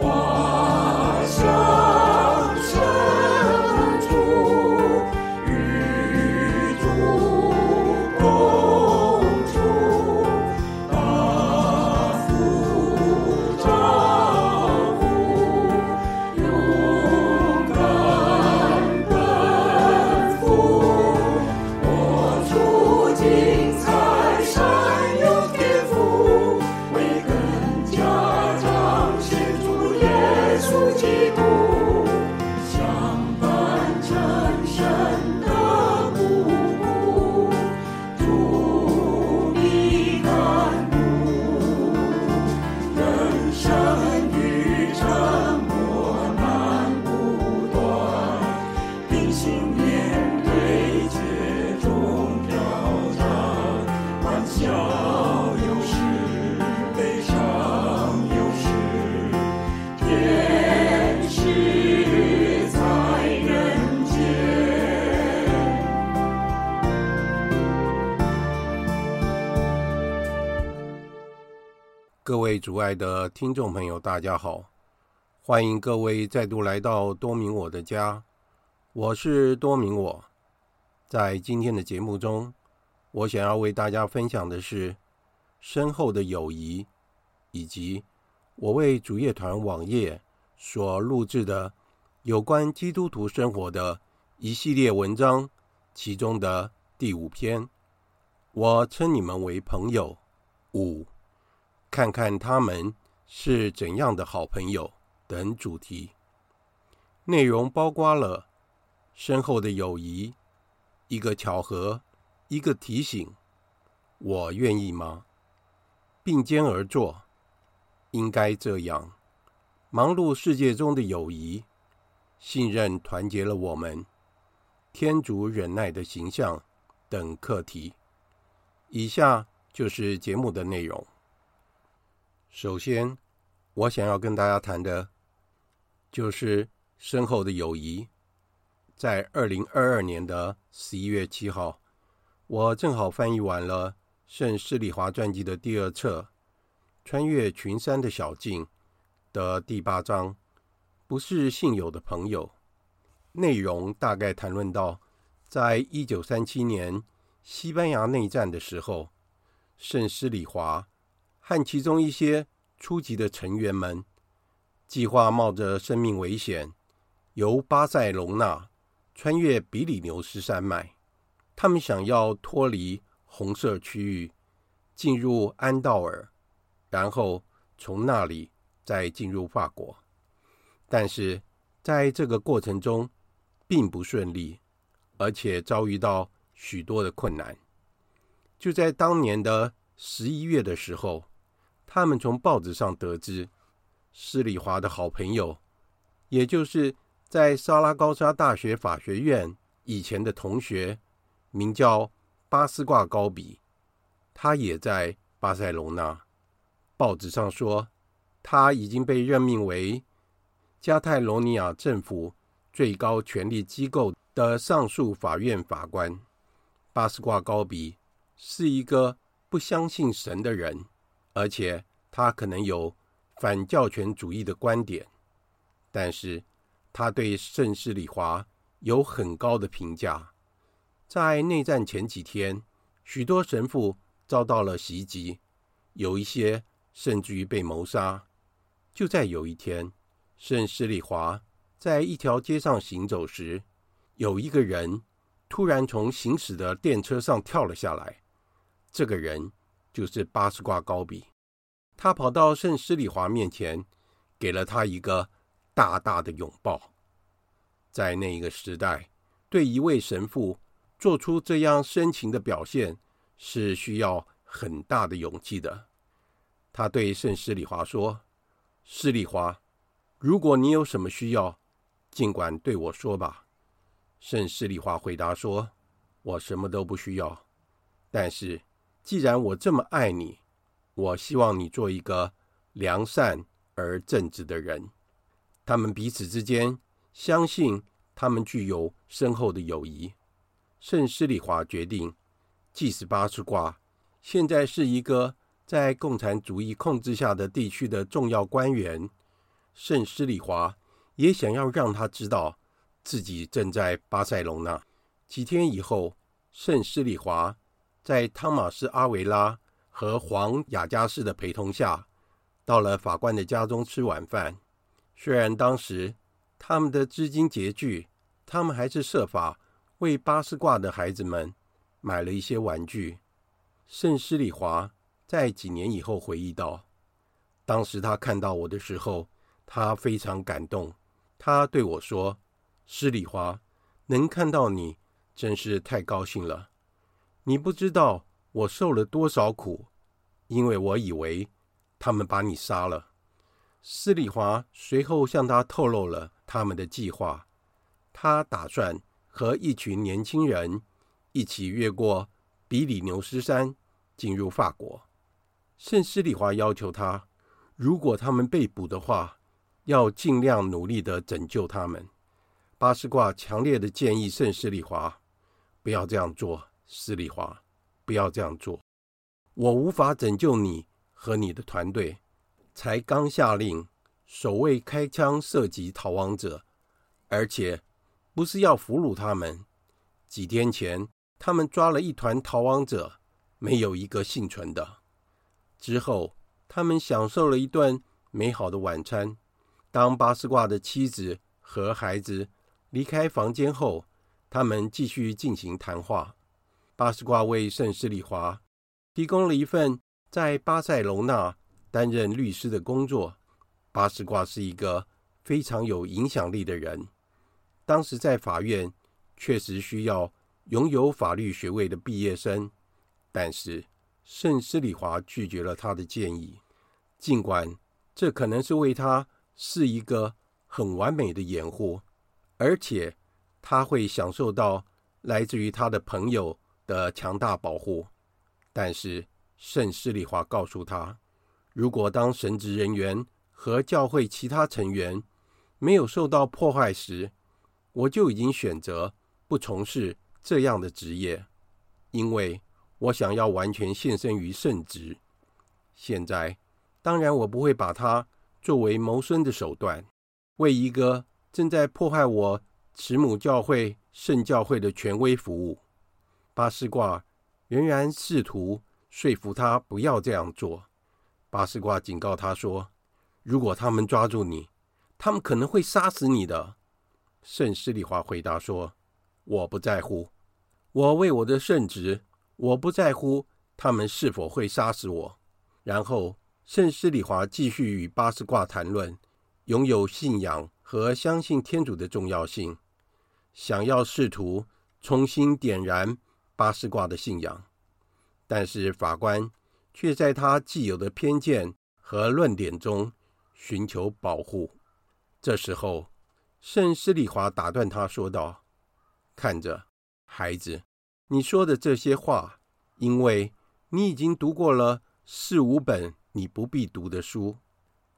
各主爱的听众朋友，大家好！欢迎各位再度来到多明我的家，我是多明我。在今天的节目中，我想要为大家分享的是深厚的友谊，以及我为主业团网页所录制的有关基督徒生活的一系列文章，其中的第五篇，我称你们为朋友五。看看他们是怎样的好朋友等主题，内容包括了深厚的友谊、一个巧合、一个提醒、我愿意吗？并肩而坐，应该这样。忙碌世界中的友谊，信任团结了我们，天主忍耐的形象等课题。以下就是节目的内容。首先，我想要跟大家谈的，就是深厚的友谊。在二零二二年的十一月七号，我正好翻译完了圣施礼华传记的第二册《穿越群山的小径》的第八章，不是信友的朋友。内容大概谈论到，在一九三七年西班牙内战的时候，圣施礼华。和其中一些初级的成员们计划冒着生命危险，由巴塞隆纳穿越比利牛斯山脉。他们想要脱离红色区域，进入安道尔，然后从那里再进入法国。但是在这个过程中，并不顺利，而且遭遇到许多的困难。就在当年的十一月的时候，他们从报纸上得知，施里华的好朋友，也就是在萨拉高沙大学法学院以前的同学，名叫巴斯挂高比，他也在巴塞隆纳。报纸上说，他已经被任命为加泰罗尼亚政府最高权力机构的上诉法院法官。巴斯挂高比。是一个不相信神的人，而且他可能有反教权主义的观点，但是他对圣施礼华有很高的评价。在内战前几天，许多神父遭到了袭击，有一些甚至于被谋杀。就在有一天，圣施礼华在一条街上行走时，有一个人突然从行驶的电车上跳了下来。这个人就是八十挂高比，他跑到圣施里华面前，给了他一个大大的拥抱。在那一个时代，对一位神父做出这样深情的表现，是需要很大的勇气的。他对圣施里华说：“施里华，如果你有什么需要，尽管对我说吧。”圣施里华回答说：“我什么都不需要，但是。”既然我这么爱你，我希望你做一个良善而正直的人。他们彼此之间相信，他们具有深厚的友谊。圣施礼华决定，即使巴斯挂现在是一个在共产主义控制下的地区的重要官员，圣施礼华也想要让他知道自己正在巴塞隆纳。几天以后，圣施礼华。在汤马斯·阿维拉和黄雅加士的陪同下，到了法官的家中吃晚饭。虽然当时他们的资金拮据，他们还是设法为巴斯挂的孩子们买了一些玩具。圣施礼华在几年以后回忆道：“当时他看到我的时候，他非常感动。他对我说：‘施里华，能看到你，真是太高兴了。’”你不知道我受了多少苦，因为我以为他们把你杀了。施里华随后向他透露了他们的计划，他打算和一群年轻人一起越过比利牛斯山进入法国。圣施礼华要求他，如果他们被捕的话，要尽量努力的拯救他们。巴斯挂强烈的建议圣施礼华不要这样做。施礼华，不要这样做！我无法拯救你和你的团队。才刚下令，守卫开枪射击逃亡者，而且不是要俘虏他们。几天前，他们抓了一团逃亡者，没有一个幸存的。之后，他们享受了一顿美好的晚餐。当巴斯挂的妻子和孩子离开房间后，他们继续进行谈话。巴斯挂为圣施里华提供了一份在巴塞隆纳担任律师的工作。巴斯挂是一个非常有影响力的人，当时在法院确实需要拥有法律学位的毕业生，但是圣施里华拒绝了他的建议，尽管这可能是为他是一个很完美的掩护，而且他会享受到来自于他的朋友的强大保护，但是圣施礼华告诉他，如果当神职人员和教会其他成员没有受到迫害时，我就已经选择不从事这样的职业，因为我想要完全献身于圣职。现在，当然我不会把它作为谋生的手段，为一个正在迫害我慈母教会圣教会的权威服务。巴斯挂仍然试图说服他不要这样做，巴斯瓜警告他说：“如果他们抓住你，他们可能会杀死你的。”圣施礼华回答说：“我不在乎，我为我的圣职，我不在乎他们是否会杀死我。”然后，圣施礼华继续与巴斯瓜谈论拥有信仰和相信天主的重要性，想要试图重新点燃巴斯卦的信仰，但是法官却在他既有的偏见和论点中寻求保护。这时候，圣施里华打断他说道：“看着，孩子，你说的这些话，因为你已经读过了四五本你不必读的书，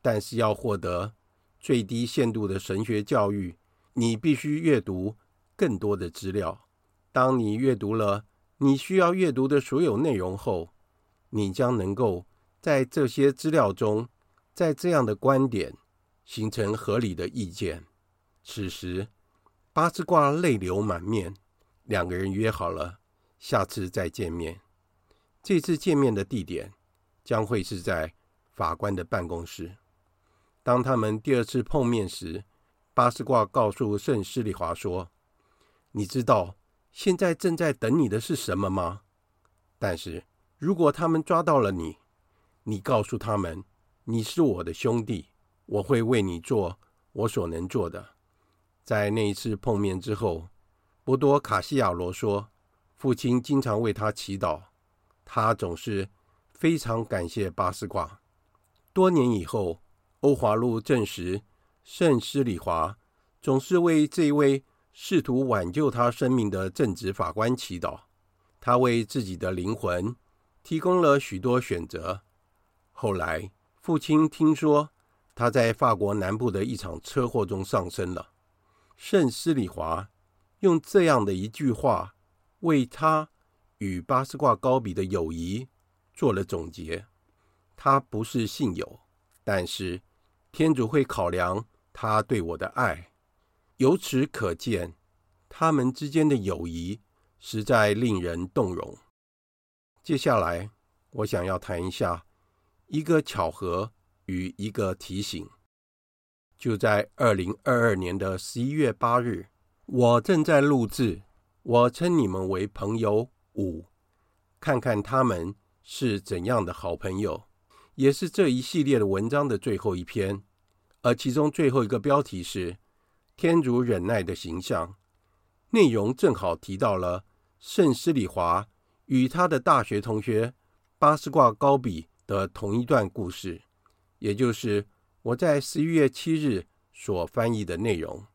但是要获得最低限度的神学教育，你必须阅读更多的资料。当你阅读了你需要阅读的所有内容后，你将能够在这些资料中，在这样的观点形成合理的意见。”此时，巴斯卦泪流满面。两个人约好了下次再见面。这次见面的地点将会是在法官的办公室。当他们第二次碰面时，巴斯卦告诉圣施礼华说：“你知道现在正在等你的是什么吗？但是如果他们抓到了你，你告诉他们你是我的兄弟，我会为你做我所能做的。”在那一次碰面之后，波多卡西亚罗说，父亲经常为他祈祷，他总是非常感谢巴斯卦。多年以后，欧华路证实，圣施里华总是为这位试图挽救他生命的正直法官祈祷。他为自己的灵魂提供了许多选择。后来，父亲听说他在法国南部的一场车祸中丧生了。圣斯里华用这样的一句话，为他与巴斯挂高比的友谊做了总结。他不是信友，但是天主会考量他对我的爱。由此可见，他们之间的友谊实在令人动容。接下来，我想要谈一下一个巧合与一个提醒。就在二零二二年的十一月八日，我正在录制。我称你们为朋友五，看看他们是怎样的好朋友，也是这一系列的文章的最后一篇。而其中最后一个标题是“天主忍耐的形象”，内容正好提到了圣施礼华与他的大学同学巴斯挂高比的同一段故事，也就是。我在十一月七日所翻译的内容，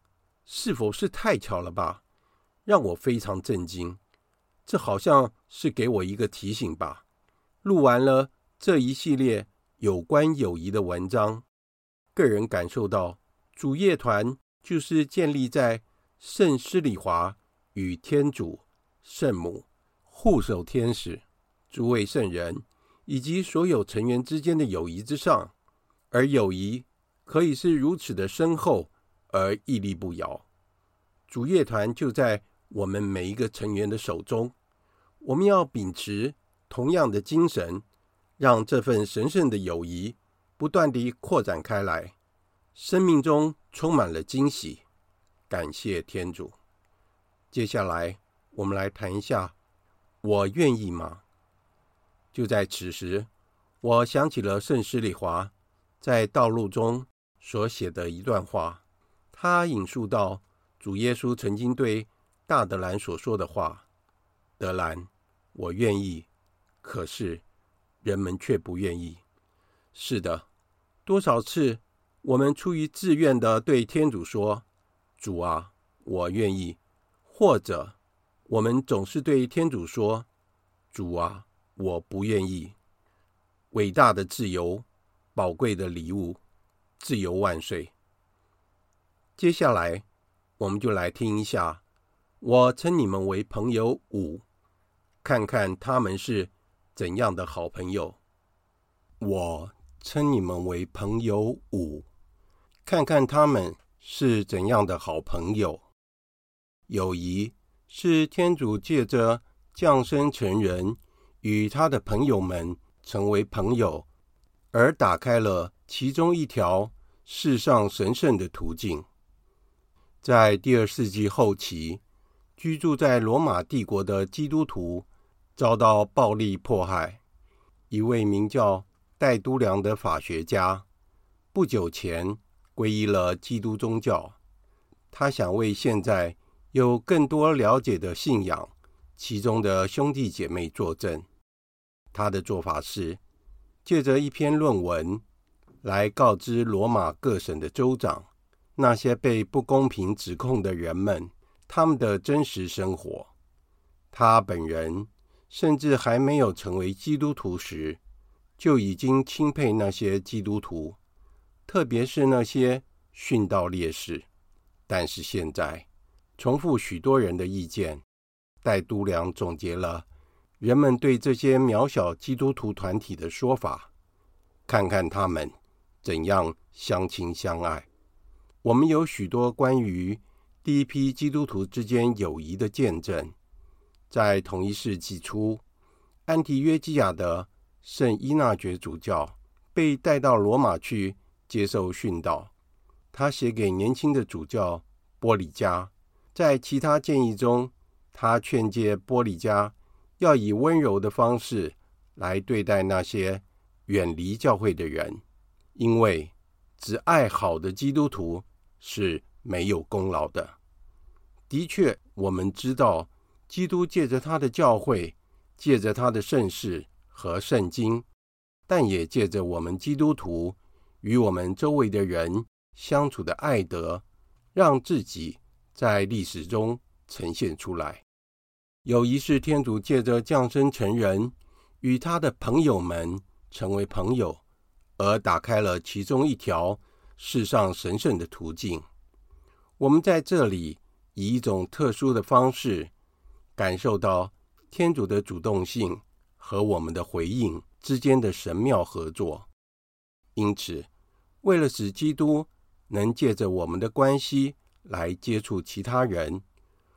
是否是太巧了吧？让我非常震惊。这好像是给我一个提醒吧。录完了这一系列有关友谊的文章，个人感受到主业团就是建立在圣施礼华与天主、圣母、护守天使、诸位圣人以及所有成员之间的友谊之上。而友谊可以是如此的深厚而屹立不摇，主乐团就在我们每一个成员的手中。我们要秉持同样的精神，让这份神圣的友谊不断地扩展开来，生命中充满了惊喜。感谢天主。接下来，我们来谈一下，我愿意吗？就在此时，我想起了圣施里华。在道路中所写的一段话，他引述到主耶稣曾经对大德兰所说的话：“德兰，我愿意，可是人们却不愿意。”是的，多少次我们出于自愿的对天主说：“主啊，我愿意。”或者我们总是对天主说：“主啊，我不愿意。”伟大的自由。宝贵的礼物，自由万岁！接下来，我们就来听一下。我称你们为朋友五，看看他们是怎样的好朋友。我称你们为朋友五，看看他们是怎样的好朋友。友谊是天主借着降生成人，与他的朋友们成为朋友。而打开了其中一条世上神圣的途径。在第二世纪后期，居住在罗马帝国的基督徒遭到暴力迫害。一位名叫戴都良的法学家不久前皈依了基督宗教。他想为现在有更多了解的信仰其中的兄弟姐妹作证。他的做法是借着一篇论文来告知罗马各省的州长，那些被不公平指控的人们，他们的真实生活。他本人甚至还没有成为基督徒时，就已经钦佩那些基督徒，特别是那些殉道烈士。但是现在，重复许多人的意见，戴都良总结了人们对这些渺小基督徒团体的说法，看看他们怎样相亲相爱。我们有许多关于第一批基督徒之间友谊的见证。在同一世纪初，安提约基亚的圣伊纳爵主教被带到罗马去接受训导。他写给年轻的主教波里加，在其他建议中，他劝诫波里加要以温柔的方式来对待那些远离教会的人，因为只爱好的基督徒。是没有功劳的。的确，我们知道，基督借着他的教会，借着他的圣事和圣经，但也借着我们基督徒与我们周围的人相处的爱德，让自己在历史中呈现出来。友谊是天主借着降生成人，与他的朋友们成为朋友，而打开了其中一条。世上神圣的途径，我们在这里以一种特殊的方式感受到天主的主动性和我们的回应之间的神妙合作。因此，为了使基督能借着我们的关系来接触其他人，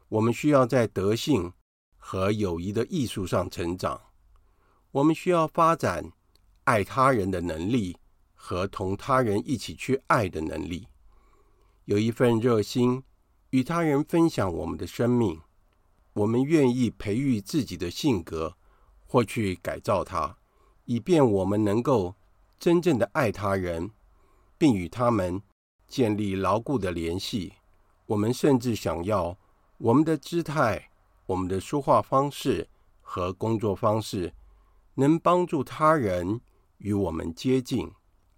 我们需要在德性和友谊的艺术上成长。我们需要发展爱他人的能力。和同他人一起去爱的能力，有一份热心与他人分享我们的生命，我们愿意培育自己的性格或去改造它，以便我们能够真正的爱他人，并与他们建立牢固的联系。我们甚至想要我们的姿态、我们的说话方式和工作方式，能帮助他人与我们接近。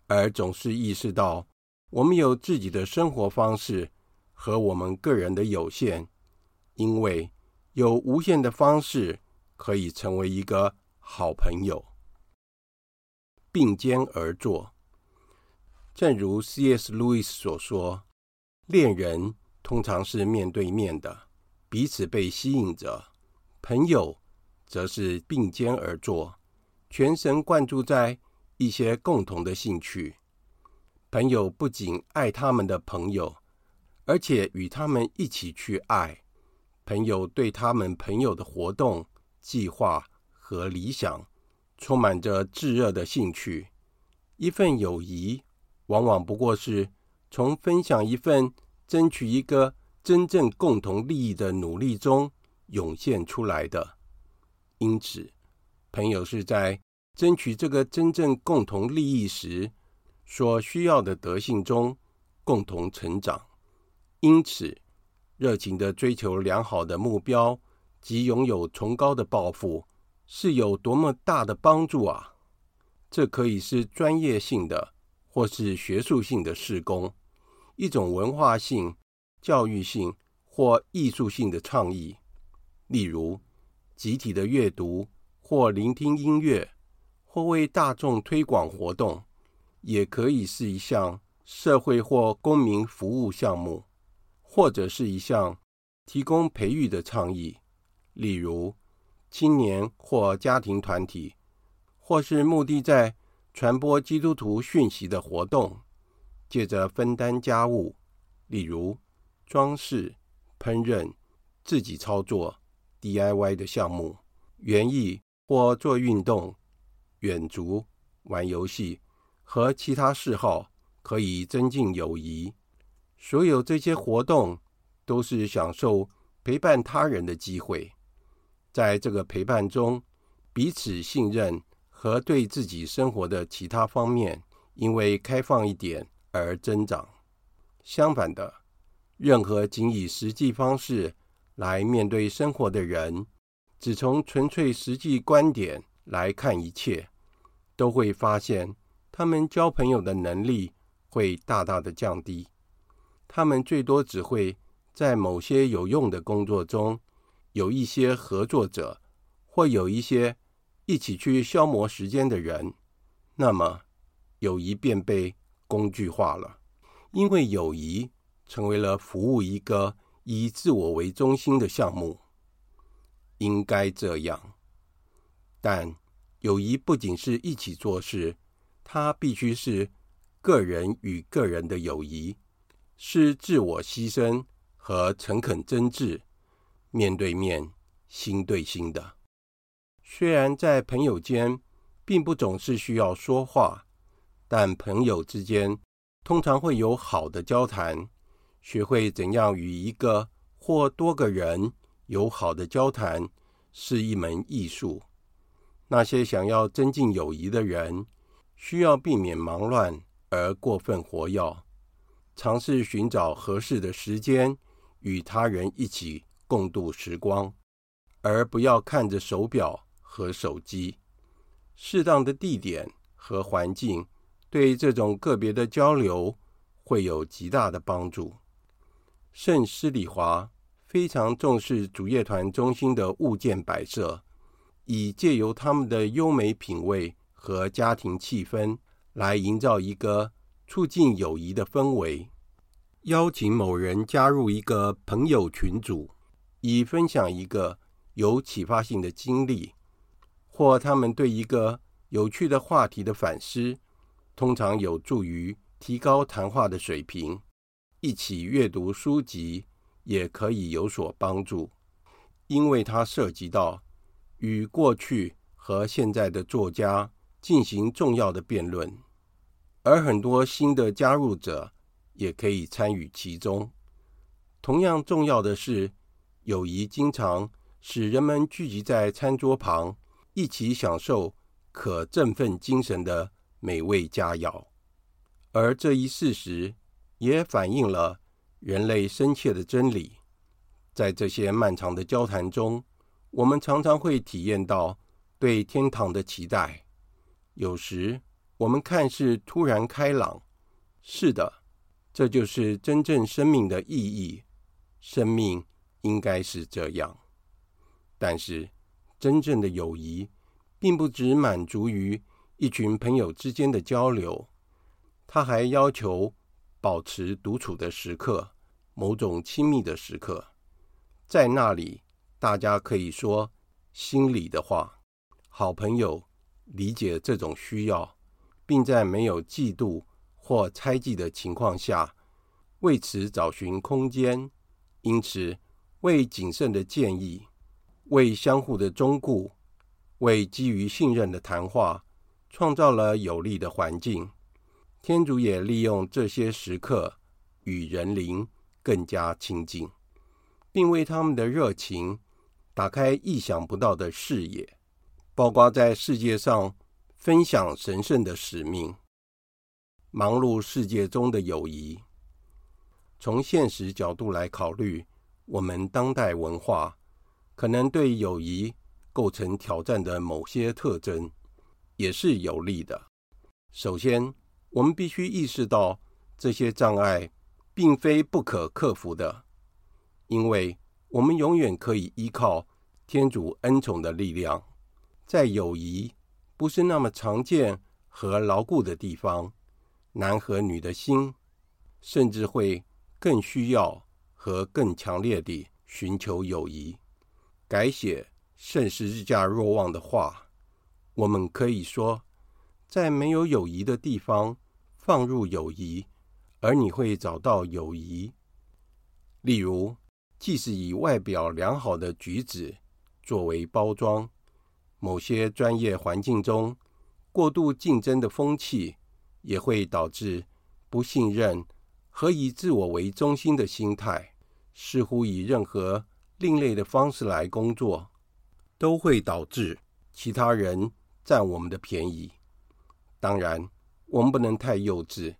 而总是意识到，我们有自己的生活方式和我们个人的有限，因为有无限的方式可以成为一个好朋友。并肩而坐，正如 C.S. 路易斯所说，恋人通常是面对面的，彼此被吸引着；朋友则是并肩而坐，全神贯注在。一些共同的兴趣，朋友不仅爱他们的朋友，而且与他们一起去爱。朋友对他们朋友的活动、计划和理想充满着炙热的兴趣。一份友谊往往不过是从分享一份争取一个真正共同利益的努力中涌现出来的。因此，朋友是在。争取这个真正共同利益时所需要的德性中共同成长，因此热情地追求良好的目标及拥有崇高的抱负是有多么大的帮助啊！这可以是专业性的，或是学术性的事工，一种文化性、教育性或艺术性的倡议，例如集体的阅读或聆听音乐。或为大众推广活动，也可以是一项社会或公民服务项目，或者是一项提供培育的倡议，例如青年或家庭团体，或是目的在传播基督徒讯息的活动，借着分担家务，例如装饰、烹饪、自己操作 DIY 的项目，园艺或做运动。远足、玩游戏，和其他嗜好可以增进友谊。所有这些活动都是享受陪伴他人的机会。在这个陪伴中，彼此信任和对自己生活的其他方面，因为开放一点而增长。相反的，任何仅以实际方式来面对生活的人，只从纯粹实际观点来看一切，都会发现他们交朋友的能力会大大的降低。他们最多只会在某些有用的工作中。有一些合作者，或有一些一起去消磨时间的人，那么友谊便被工具化了，因为友谊成为了服务一个以自我为中心的项目。应该这样，但友谊不仅是一起做事，它必须是个人与个人的友谊，是自我牺牲和诚恳真挚。面对面、心对心的，虽然在朋友间并不总是需要说话，但朋友之间通常会有好的交谈。学会怎样与一个或多个人有好的交谈，是一门艺术。那些想要增进友谊的人，需要避免忙乱而过分活跃，尝试寻找合适的时间与他人一起。共度时光，而不要看着手表和手机。适当的地点和环境对这种个别的交流会有极大的帮助。圣施礼华非常重视主业团中心的物件摆设，以借由他们的优美品味和家庭气氛来营造一个促进友谊的氛围。邀请某人加入一个朋友群组。以分享一个有启发性的经历，或他们对一个有趣的话题的反思，通常有助于提高谈话的水平。一起阅读书籍也可以有所帮助，因为它涉及到与过去和现在的作家进行重要的辩论，而很多新的加入者也可以参与其中。同样重要的是，友谊经常使人们聚集在餐桌旁，一起享受可振奋精神的美味佳肴，而这一事实也反映了人类深切的真理。在这些漫长的交谈中，我们常常会体验到对天堂的期待。有时，我们看似突然开朗。是的，这就是真正生命的意义。生命。应该是这样，但是真正的友谊并不只满足于一群朋友之间的交流，它还要求保持独处的时刻，某种亲密的时刻，在那里大家可以说心里的话。好朋友理解这种需要，并在没有嫉妒或猜忌的情况下为此找寻空间，因此。为谨慎的建议，为相互的忠顾，为基于信任的谈话，创造了有利的环境。天主也利用这些时刻与人灵更加亲近，并为他们的热情打开意想不到的视野，包括在世界上分享神圣的使命。忙碌世界中的友谊，从现实角度来考虑。我们当代文化可能对友谊构成挑战的某些特征，也是有利的。首先，我们必须意识到这些障碍并非不可克服的，因为我们永远可以依靠天主恩宠的力量。在友谊不是那么常见和牢固的地方，男和女的心甚至会更需要。和更强烈地寻求友谊。改写圣十字架若望的话，我们可以说，在没有友谊的地方放入友谊，而你会找到友谊。例如，即使以外表良好的举止作为包装，某些专业环境中过度竞争的风气也会导致不信任和以自我为中心的心态，似乎以任何另类的方式来工作，都会导致其他人占我们的便宜。当然，我们不能太幼稚，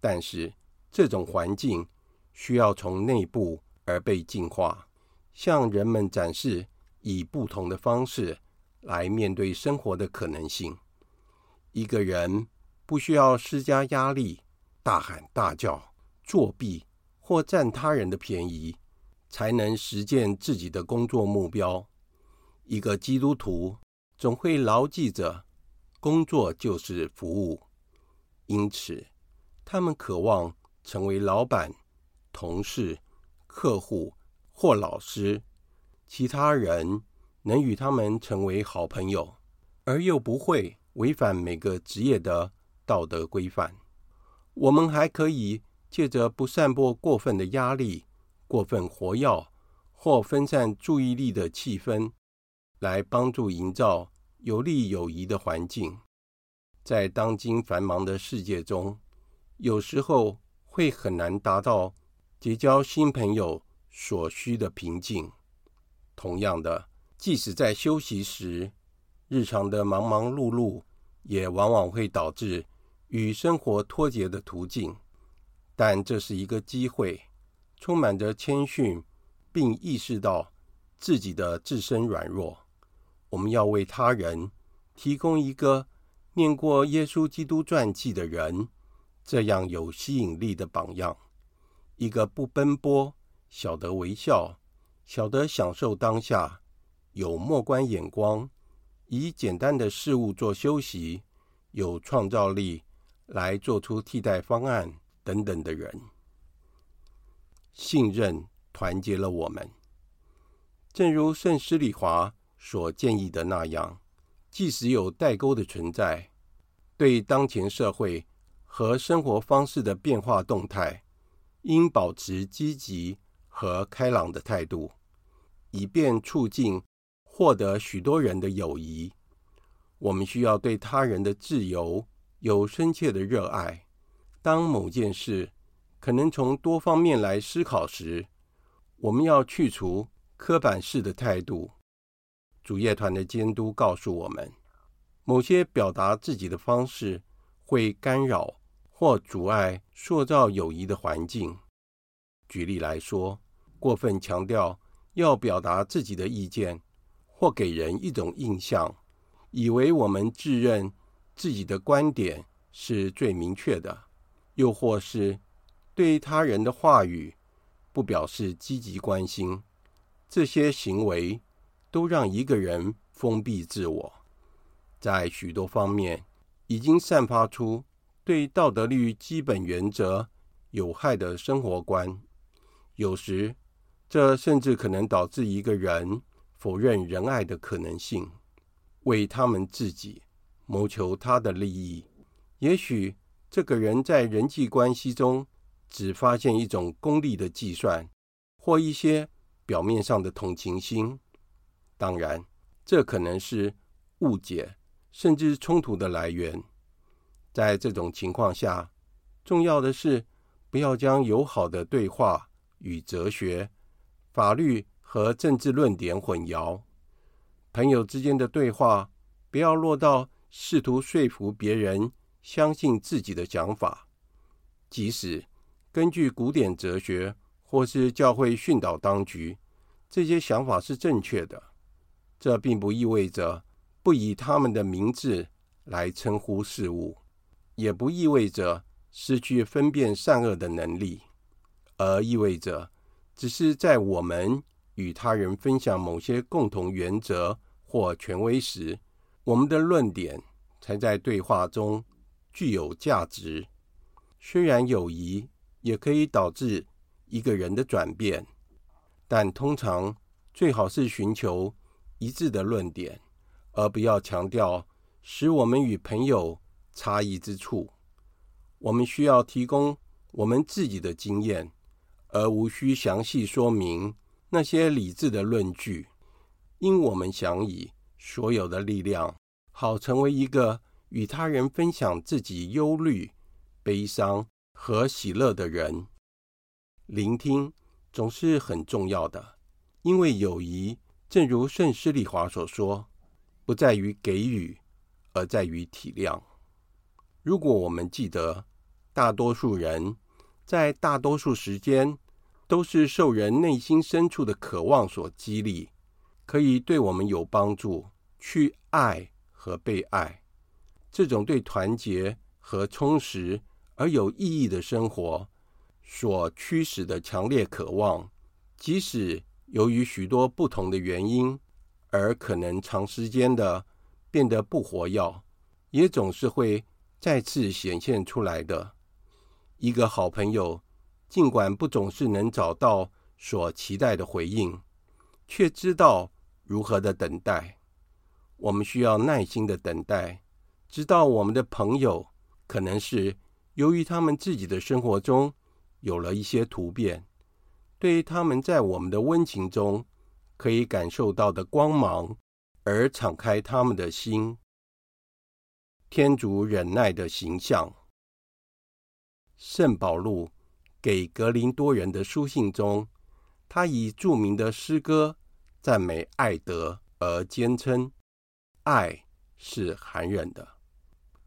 但是这种环境需要从内部而被净化，向人们展示以不同的方式来面对生活的可能性。一个人不需要施加压力、大喊大叫、作弊或占他人的便宜，才能实践自己的工作目标。一个基督徒总会牢记着，工作就是服务，因此他们渴望成为老板、同事、客户或老师，其他人能与他们成为好朋友，而又不会。违反每个职业的道德规范，我们还可以借着不散播过分的压力、过分活跃或分散注意力的气氛，来帮助营造有利友谊的环境。在当今繁忙的世界中，有时候会很难达到结交新朋友所需的平静。同样的，即使在休息时，日常的忙忙碌碌。也往往会导致与生活脱节的途径，但这是一个机会，充满着谦逊，并意识到自己的自身软弱。我们要为他人提供一个念过耶稣基督传记的人这样有吸引力的榜样，一个不奔波、晓得微笑、晓得享受当下、有莫观眼光。以简单的事物做休息，有创造力来做出替代方案等等的人，信任团结了我们。正如圣施礼华所建议的那样，即使有代沟的存在，对当前社会和生活方式的变化动态，应保持积极和开朗的态度，以便促进。获得许多人的友谊，我们需要对他人的自由有深切的热爱。当某件事可能从多方面来思考时，我们要去除刻板式的态度。主业团的监督告诉我们，某些表达自己的方式会干扰或阻碍塑造友谊的环境。举例来说，过分强调要表达自己的意见。或给人一种印象，以为我们自认自己的观点是最明确的，又或是对他人的话语不表示积极关心，这些行为都让一个人封闭自我，在许多方面已经散发出对道德律基本原则有害的生活观。有时，这甚至可能导致一个人。否认仁爱的可能性，为他们自己谋求他的利益。也许这个人在人际关系中只发现一种功利的计算，或一些表面上的同情心。当然，这可能是误解甚至冲突的来源。在这种情况下，重要的是不要将友好的对话与哲学、法律。和政治论点混淆，朋友之间的对话不要落到试图说服别人相信自己的想法，即使根据古典哲学或是教会训导当局，这些想法是正确的，这并不意味着不以他们的名字来称呼事物，也不意味着失去分辨善恶的能力，而意味着只是在我们。与他人分享某些共同原则或权威时，我们的论点才在对话中具有价值。虽然友谊也可以导致一个人的转变，但通常最好是寻求一致的论点，而不要强调使我们与朋友差异之处。我们需要提供我们自己的经验，而无需详细说明。那些理智的论据，因我们想以所有的力量，好成为一个与他人分享自己忧虑悲伤和喜乐的人。聆听总是很重要的，因为友谊，正如圣施利华所说，不在于给予，而在于体谅。如果我们记得，大多数人在大多数时间都是受人内心深处的渴望所激励，可以对我们有帮助，去爱和被爱。这种对团结和充实而有意义的生活所驱使的强烈渴望，即使由于许多不同的原因而可能长时间的变得不活跃，也总是会再次显现出来的。一个好朋友，尽管不总是能找到所期待的回应，却知道如何的等待。我们需要耐心的等待。直到我们的朋友可能是由于他们自己的生活中有了一些突变，对于他们在我们的温情中可以感受到的光芒而敞开他们的心。天主忍耐的形象，圣保禄给格林多人的书信中，他以著名的诗歌赞美爱德而坚称：“爱是含忍的。”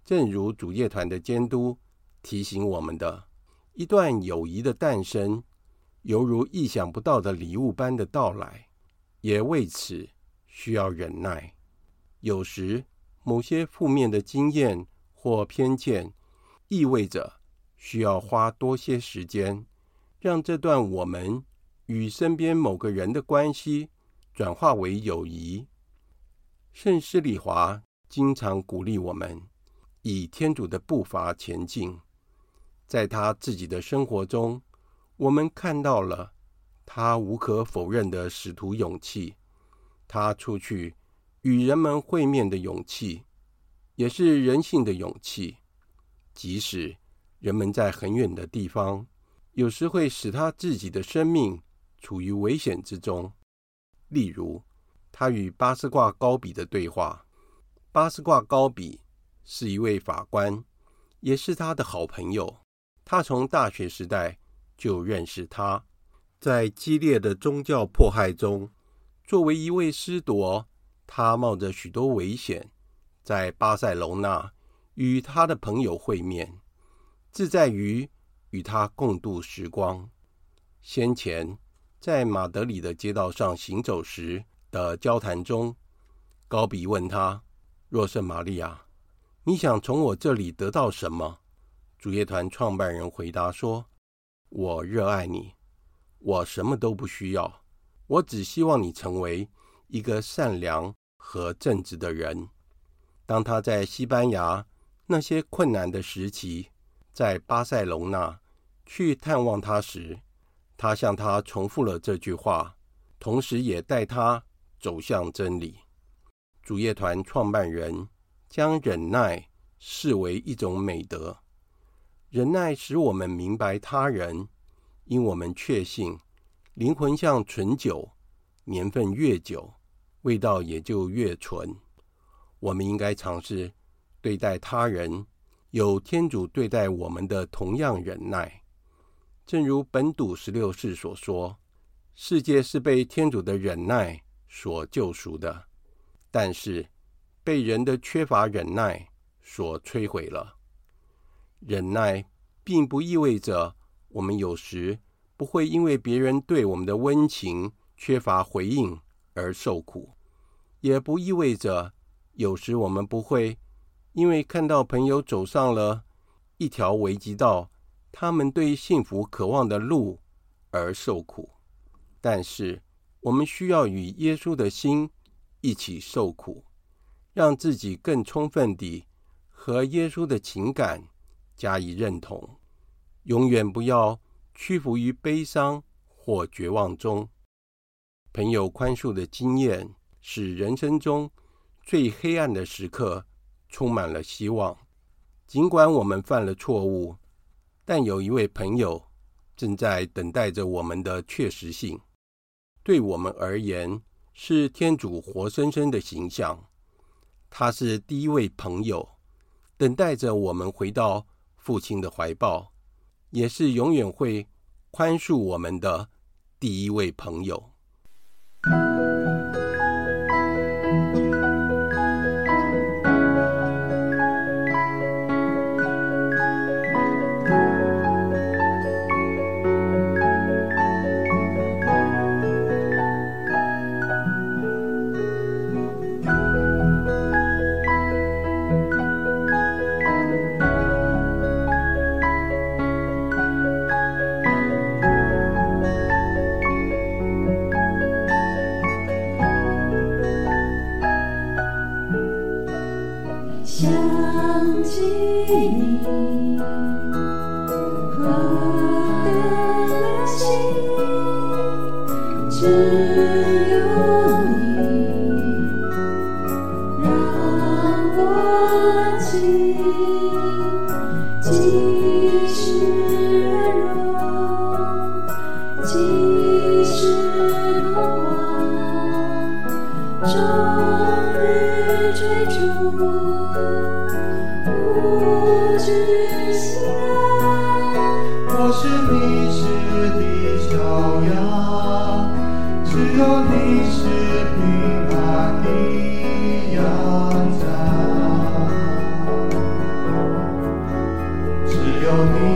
正如主乐团的监督提醒我们的，一段友谊的诞生，犹如意想不到的礼物般的到来，也为此需要忍耐。有时，某些负面的经验或偏见，意味着需要花多些时间，让这段我们与身边某个人的关系转化为友谊。圣施礼华经常鼓励我们。以天主的步伐前进，在他自己的生活中，我们看到了他无可否认的使徒勇气，他出去与人们会面的勇气，也是人性的勇气。即使人们在很远的地方，有时会使他自己的生命处于危险之中。例如，他与巴斯挂高比的对话，巴斯挂高比。是一位法官，也是他的好朋友。他从大学时代就认识他，在激烈的宗教迫害中，作为一位师铎，他冒着许多危险，在巴塞隆纳与他的朋友会面，自在于与他共度时光。先前在马德里的街道上行走时的交谈中，高比问他：“若圣玛利亚。”你想从我这里得到什么？主业团创办人回答说：“我热爱你，我什么都不需要，我只希望你成为一个善良和正直的人。”当他在西班牙那些困难的时期，在巴塞隆纳去探望他时，他向他重复了这句话，同时也带他走向真理。主业团创办人。将忍耐视为一种美德，忍耐使我们明白他人，因我们确信灵魂像醇酒，年份越久，味道也就越醇。我们应该尝试对待他人，有天主对待我们的同样忍耐。正如本笃十六世所说：“世界是被天主的忍耐所救赎的。”但是。被人的缺乏忍耐所摧毁了。忍耐并不意味着我们有时不会因为别人对我们的温情缺乏回应而受苦，也不意味着有时我们不会因为看到朋友走上了一条危急道，他们对幸福渴望的路而受苦。但是，我们需要与耶稣的心一起受苦。让自己更充分地和耶稣的情感加以认同，永远不要屈服于悲伤或绝望中。朋友宽恕的经验使人生中最黑暗的时刻充满了希望。尽管我们犯了错误，但有一位朋友正在等待着我们的确实性。对我们而言，是天主活生生的形象。他是第一位朋友，等待着我们回到父亲的怀抱，也是永远会宽恕我们的第一位朋友。我把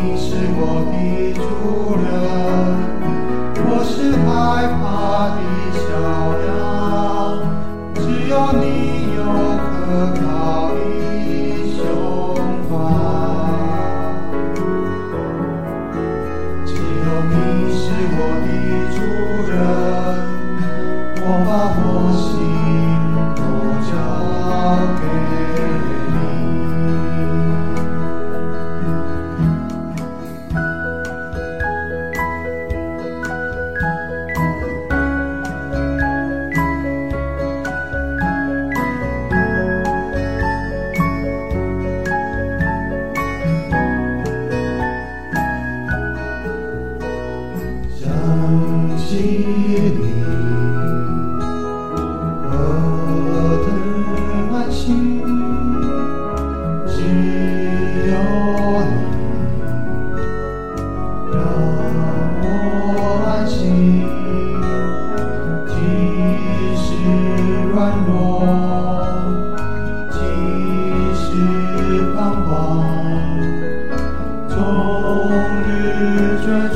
我。